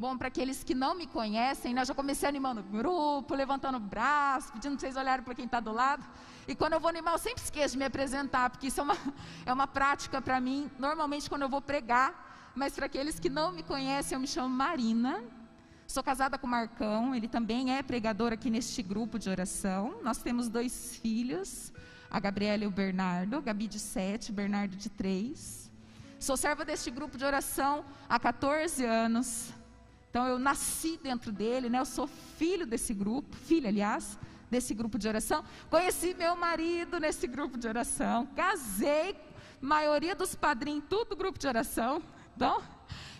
Bom, para aqueles que não me conhecem, né, eu já comecei animando o grupo, levantando o braço, pedindo para vocês olharem para quem está do lado. E quando eu vou animar, eu sempre esqueço de me apresentar, porque isso é uma, é uma prática para mim, normalmente quando eu vou pregar. Mas para aqueles que não me conhecem, eu me chamo Marina. Sou casada com o Marcão, ele também é pregador aqui neste grupo de oração. Nós temos dois filhos, a Gabriela e o Bernardo, Gabi de sete, Bernardo de três. Sou serva deste grupo de oração há 14 anos. Então eu nasci dentro dele, né? Eu sou filho desse grupo, filha, aliás, desse grupo de oração. Conheci meu marido nesse grupo de oração, casei, maioria dos padrinhos, tudo grupo de oração. Então,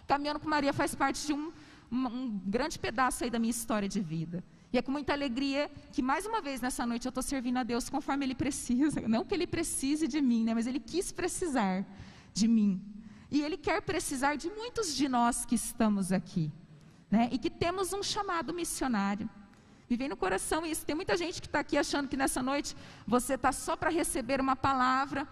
caminhando com Maria faz parte de um, um, um grande pedaço aí da minha história de vida. E é com muita alegria que mais uma vez nessa noite eu estou servindo a Deus conforme Ele precisa. Não que Ele precise de mim, né? Mas Ele quis precisar de mim. E Ele quer precisar de muitos de nós que estamos aqui né? e que temos um chamado missionário. Me vem no coração isso. Tem muita gente que está aqui achando que nessa noite você está só para receber uma palavra,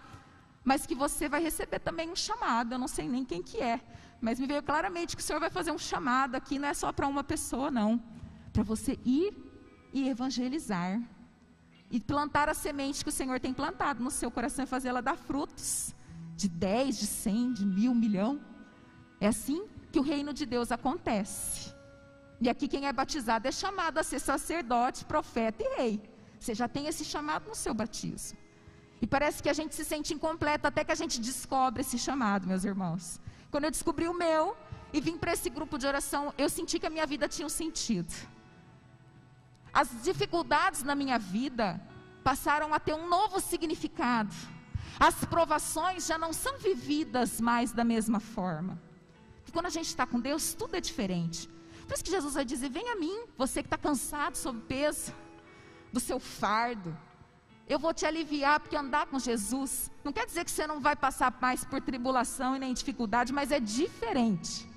mas que você vai receber também um chamado. Eu não sei nem quem que é, mas me veio claramente que o Senhor vai fazer um chamado aqui, não é só para uma pessoa, não. Para você ir e evangelizar. E plantar a semente que o Senhor tem plantado no seu coração e fazer ela dar frutos. De 10, de 100, de mil, milhão. É assim que o reino de Deus acontece. E aqui quem é batizado é chamado a ser sacerdote, profeta e rei. Você já tem esse chamado no seu batismo. E parece que a gente se sente incompleto até que a gente descobre esse chamado, meus irmãos. Quando eu descobri o meu e vim para esse grupo de oração, eu senti que a minha vida tinha um sentido. As dificuldades na minha vida passaram a ter um novo significado. As provações já não são vividas mais da mesma forma. Quando a gente está com Deus, tudo é diferente. Por isso que Jesus vai dizer: Vem a mim, você que está cansado sob peso do seu fardo. Eu vou te aliviar, porque andar com Jesus não quer dizer que você não vai passar mais por tribulação e nem dificuldade, mas é diferente.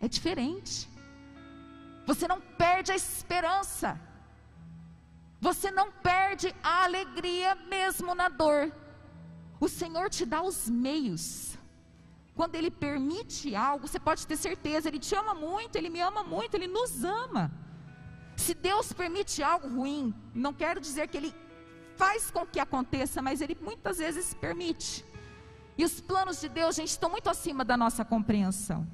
É diferente. Você não perde a esperança. Você não perde a alegria mesmo na dor. O Senhor te dá os meios quando Ele permite algo, você pode ter certeza, Ele te ama muito, Ele me ama muito, Ele nos ama. Se Deus permite algo ruim, não quero dizer que Ele faz com que aconteça, mas Ele muitas vezes permite. E os planos de Deus, gente, estão muito acima da nossa compreensão.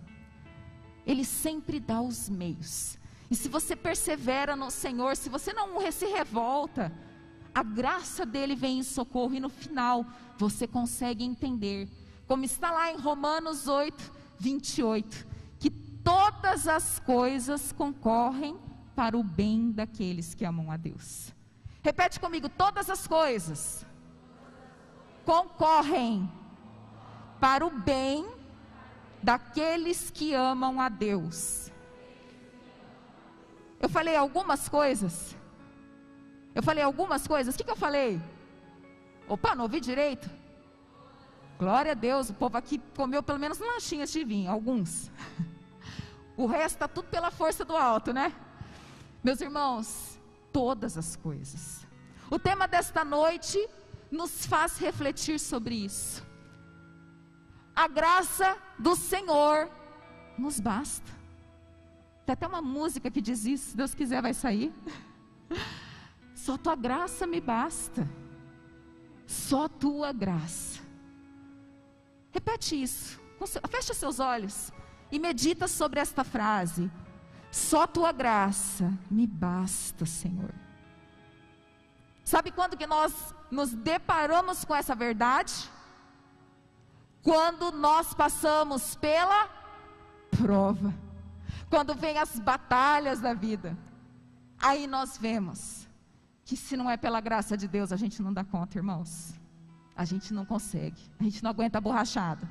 Ele sempre dá os meios. E se você persevera no Senhor, se você não se revolta, a graça dele vem em socorro e no final você consegue entender como está lá em Romanos 8, 28, que todas as coisas concorrem para o bem daqueles que amam a Deus. Repete comigo: todas as coisas concorrem para o bem daqueles que amam a Deus. Eu falei algumas coisas. Eu falei algumas coisas. O que, que eu falei? Opa, não ouvi direito. Glória a Deus, o povo aqui comeu pelo menos lanchinhas de vinho, alguns. O resto está tudo pela força do alto, né? Meus irmãos, todas as coisas. O tema desta noite nos faz refletir sobre isso. A graça do Senhor nos basta. Tem até uma música que diz isso, se Deus quiser vai sair. Só tua graça me basta. Só tua graça. Repete isso. Feche seus olhos e medita sobre esta frase. Só tua graça me basta, Senhor. Sabe quando que nós nos deparamos com essa verdade? Quando nós passamos pela prova. Quando vem as batalhas da vida. Aí nós vemos que se não é pela graça de Deus, a gente não dá conta, irmãos a gente não consegue, a gente não aguenta a borrachada.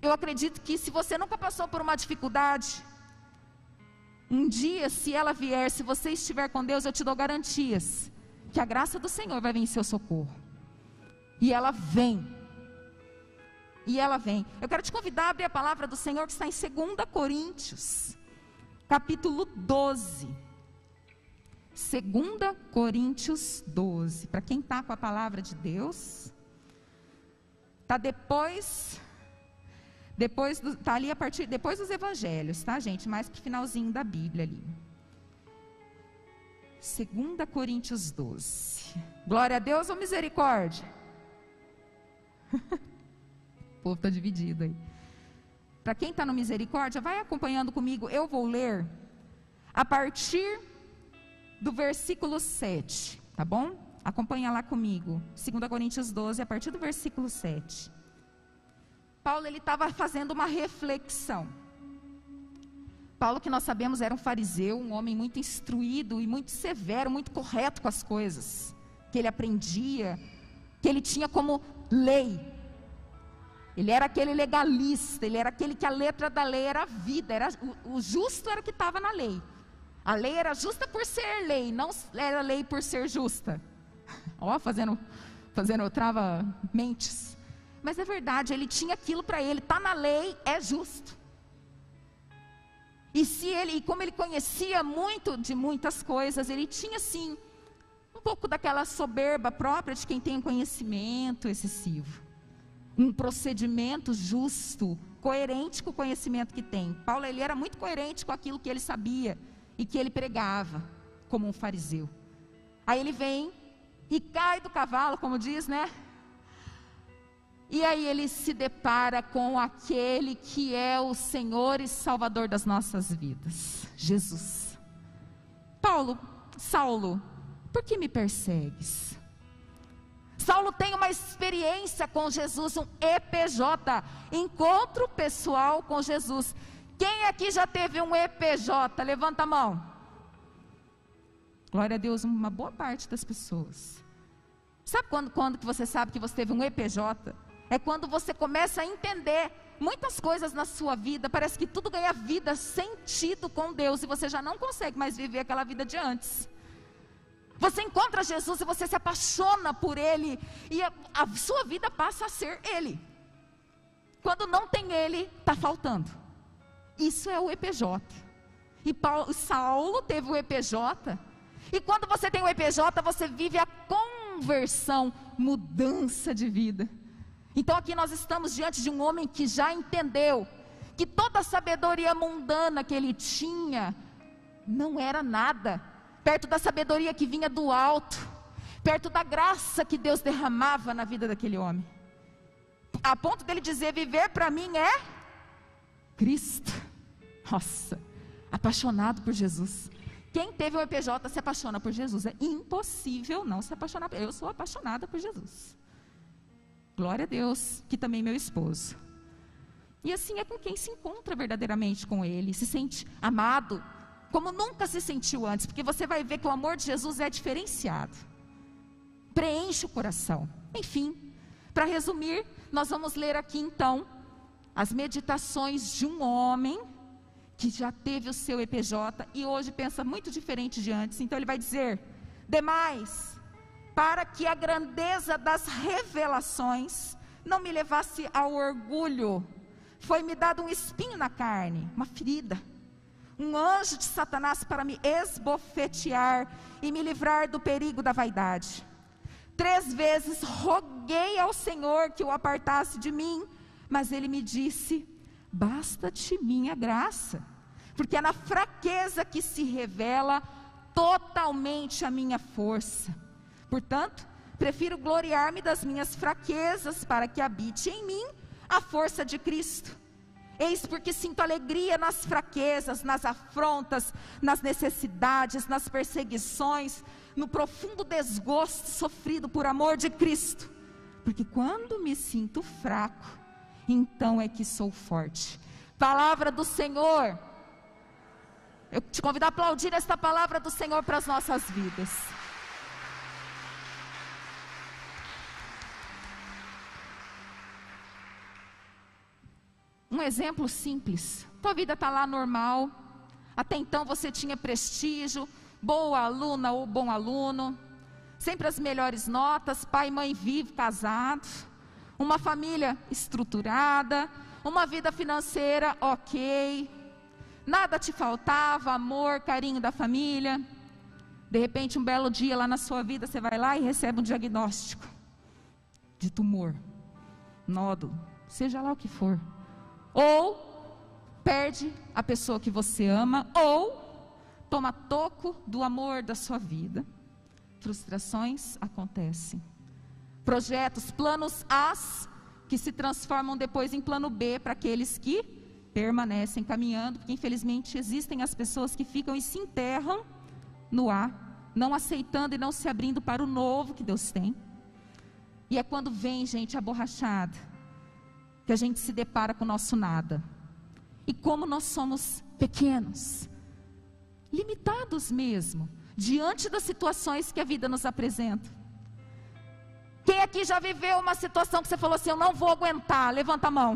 Eu acredito que se você nunca passou por uma dificuldade, um dia, se ela vier, se você estiver com Deus, eu te dou garantias que a graça do Senhor vai vir em seu socorro. E ela vem. E ela vem. Eu quero te convidar a abrir a palavra do Senhor que está em 2 Coríntios, capítulo 12. 2 Coríntios 12. Para quem está com a palavra de Deus, está depois Depois tá ali a partir depois dos evangelhos, tá, gente? Mais pro finalzinho da Bíblia ali. 2 Coríntios 12. Glória a Deus ou misericórdia? o povo está dividido aí. Para quem está no misericórdia, vai acompanhando comigo. Eu vou ler a partir do versículo 7, tá bom? Acompanha lá comigo. 2 Coríntios 12, a partir do versículo 7. Paulo ele estava fazendo uma reflexão. Paulo, que nós sabemos, era um fariseu, um homem muito instruído e muito severo, muito correto com as coisas que ele aprendia, que ele tinha como lei. Ele era aquele legalista, ele era aquele que a letra da lei era a vida, era, o, o justo era o que estava na lei. A lei era justa por ser lei, não era lei por ser justa. Ó, fazendo, fazendo trava mentes. Mas é verdade, ele tinha aquilo para ele, está na lei, é justo. E se ele, e como ele conhecia muito de muitas coisas, ele tinha sim um pouco daquela soberba própria de quem tem conhecimento excessivo. Um procedimento justo, coerente com o conhecimento que tem. Paulo ele era muito coerente com aquilo que ele sabia e que ele pregava como um fariseu. Aí ele vem e cai do cavalo, como diz, né? E aí ele se depara com aquele que é o Senhor e Salvador das nossas vidas, Jesus. Paulo, Saulo, por que me persegues? Saulo tem uma experiência com Jesus, um EPJ, encontro pessoal com Jesus. Quem aqui já teve um EPJ? Levanta a mão. Glória a Deus, uma boa parte das pessoas. Sabe quando, quando que você sabe que você teve um EPJ? É quando você começa a entender muitas coisas na sua vida, parece que tudo ganha vida, sentido com Deus, e você já não consegue mais viver aquela vida de antes. Você encontra Jesus e você se apaixona por Ele, e a, a sua vida passa a ser Ele. Quando não tem Ele, está faltando. Isso é o EPJ. E Paulo, Saulo teve o EPJ. E quando você tem o EPJ, você vive a conversão, mudança de vida. Então aqui nós estamos diante de um homem que já entendeu que toda a sabedoria mundana que ele tinha não era nada, perto da sabedoria que vinha do alto, perto da graça que Deus derramava na vida daquele homem. A ponto dele dizer: viver para mim é Cristo. Nossa, apaixonado por Jesus. Quem teve o EPJ se apaixona por Jesus. É impossível não se apaixonar. Eu sou apaixonada por Jesus. Glória a Deus, que também meu esposo. E assim é com quem se encontra verdadeiramente com Ele, se sente amado, como nunca se sentiu antes, porque você vai ver que o amor de Jesus é diferenciado, preenche o coração. Enfim, para resumir, nós vamos ler aqui então as meditações de um homem que já teve o seu EPJ e hoje pensa muito diferente de antes. Então ele vai dizer: demais, para que a grandeza das revelações não me levasse ao orgulho. Foi-me dado um espinho na carne, uma ferida, um anjo de Satanás para me esbofetear e me livrar do perigo da vaidade. Três vezes roguei ao Senhor que o apartasse de mim, mas ele me disse: Basta-te minha graça, porque é na fraqueza que se revela totalmente a minha força. Portanto, prefiro gloriar-me das minhas fraquezas para que habite em mim a força de Cristo. Eis porque sinto alegria nas fraquezas, nas afrontas, nas necessidades, nas perseguições, no profundo desgosto sofrido por amor de Cristo. Porque quando me sinto fraco, então é que sou forte. Palavra do Senhor. Eu te convido a aplaudir esta palavra do Senhor para as nossas vidas. Um exemplo simples. Tua vida está lá normal. Até então você tinha prestígio, boa aluna ou bom aluno, sempre as melhores notas, pai e mãe vivo, casados, uma família estruturada, uma vida financeira ok, nada te faltava, amor, carinho da família. De repente, um belo dia lá na sua vida, você vai lá e recebe um diagnóstico de tumor, nódulo, seja lá o que for ou perde a pessoa que você ama, ou toma toco do amor da sua vida. Frustrações acontecem. Projetos, planos As que se transformam depois em plano B para aqueles que permanecem caminhando, porque infelizmente existem as pessoas que ficam e se enterram no A, não aceitando e não se abrindo para o novo que Deus tem. E é quando vem, gente, a borrachada, que a gente se depara com o nosso nada. E como nós somos pequenos, limitados mesmo, diante das situações que a vida nos apresenta. Quem aqui já viveu uma situação que você falou assim: Eu não vou aguentar? Levanta a mão.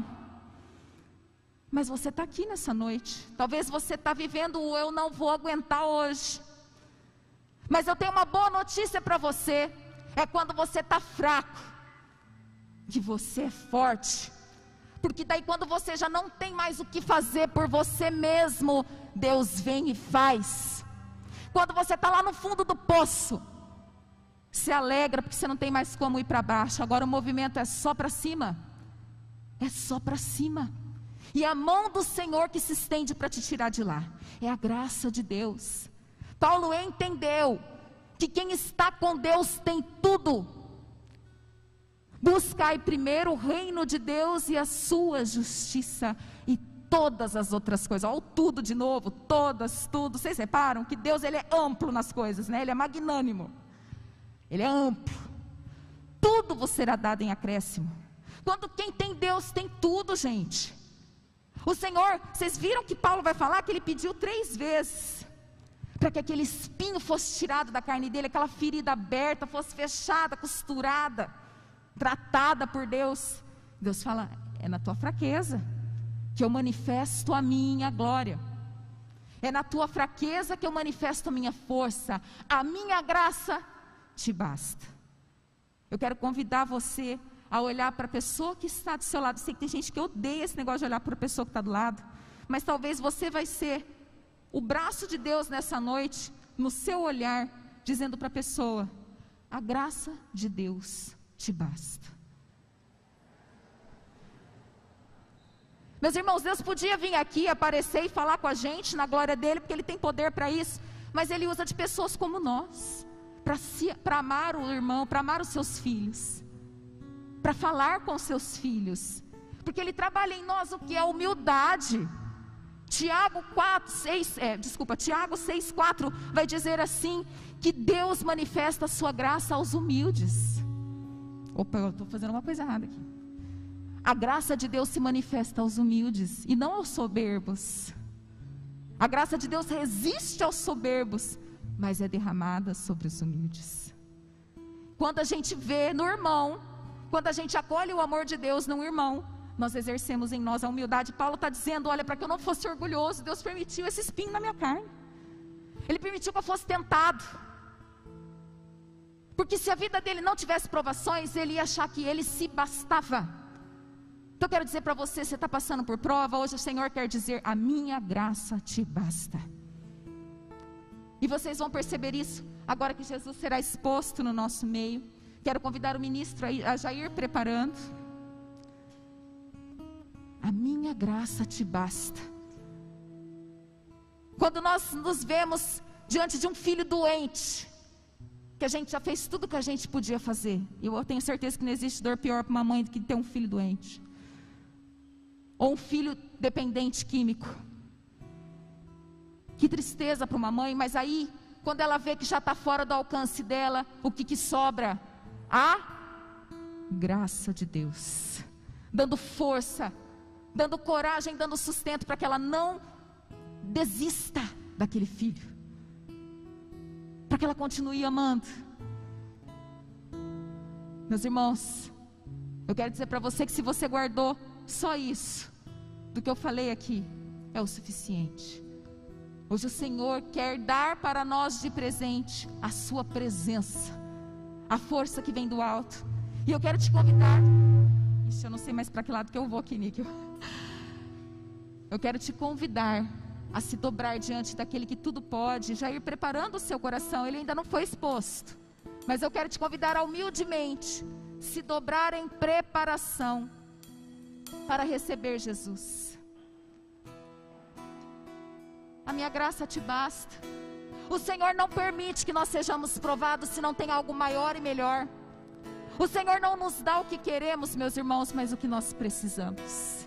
Mas você está aqui nessa noite. Talvez você está vivendo o eu não vou aguentar hoje. Mas eu tenho uma boa notícia para você. É quando você está fraco, que você é forte. Porque daí quando você já não tem mais o que fazer por você mesmo, Deus vem e faz. Quando você está lá no fundo do poço, se alegra porque você não tem mais como ir para baixo. Agora o movimento é só para cima. É só para cima. E a mão do Senhor que se estende para te tirar de lá. É a graça de Deus. Paulo entendeu que quem está com Deus tem tudo Buscai primeiro o reino de Deus e a sua justiça e todas as outras coisas. Olha o tudo de novo, todas, tudo. Vocês reparam que Deus ele é amplo nas coisas, né? Ele é magnânimo. Ele é amplo. Tudo vos será dado em acréscimo. Quando quem tem Deus tem tudo, gente. O Senhor, vocês viram que Paulo vai falar que ele pediu três vezes para que aquele espinho fosse tirado da carne dele, aquela ferida aberta fosse fechada, costurada tratada por Deus. Deus fala: é na tua fraqueza que eu manifesto a minha glória. É na tua fraqueza que eu manifesto a minha força. A minha graça te basta. Eu quero convidar você a olhar para a pessoa que está do seu lado. Sei que tem gente que odeia esse negócio de olhar para a pessoa que está do lado. Mas talvez você vai ser o braço de Deus nessa noite, no seu olhar, dizendo para a pessoa: a graça de Deus te basta. Meus irmãos, Deus podia vir aqui, aparecer e falar com a gente na glória dele, porque ele tem poder para isso, mas ele usa de pessoas como nós, para amar o irmão, para amar os seus filhos, para falar com os seus filhos, porque ele trabalha em nós o que é humildade. Tiago 4, 6, é, desculpa, Tiago 6, 4 vai dizer assim: que Deus manifesta a sua graça aos humildes. Opa, eu estou fazendo uma coisa errada aqui. A graça de Deus se manifesta aos humildes e não aos soberbos. A graça de Deus resiste aos soberbos, mas é derramada sobre os humildes. Quando a gente vê no irmão, quando a gente acolhe o amor de Deus no irmão, nós exercemos em nós a humildade. Paulo está dizendo: olha, para que eu não fosse orgulhoso, Deus permitiu esse espinho na minha carne. Ele permitiu que eu fosse tentado. Porque se a vida dele não tivesse provações, ele ia achar que ele se bastava. Então eu quero dizer para você, você está passando por prova, hoje o Senhor quer dizer: a minha graça te basta. E vocês vão perceber isso agora que Jesus será exposto no nosso meio. Quero convidar o ministro a ir preparando. A minha graça te basta. Quando nós nos vemos diante de um filho doente, que a gente já fez tudo que a gente podia fazer. Eu tenho certeza que não existe dor pior para uma mãe do que ter um filho doente. Ou um filho dependente químico. Que tristeza para uma mãe, mas aí, quando ela vê que já está fora do alcance dela, o que, que sobra? A graça de Deus. Dando força, dando coragem, dando sustento para que ela não desista daquele filho para que ela continue amando. Meus irmãos, eu quero dizer para você que se você guardou só isso do que eu falei aqui, é o suficiente. Hoje o Senhor quer dar para nós de presente a Sua presença, a força que vem do alto. E eu quero te convidar. Ixi, eu não sei mais para que lado que eu vou aqui, Níquel. Eu quero te convidar a se dobrar diante daquele que tudo pode, já ir preparando o seu coração, ele ainda não foi exposto. Mas eu quero te convidar a humildemente se dobrar em preparação para receber Jesus. A minha graça te basta. O Senhor não permite que nós sejamos provados se não tem algo maior e melhor. O Senhor não nos dá o que queremos, meus irmãos, mas o que nós precisamos.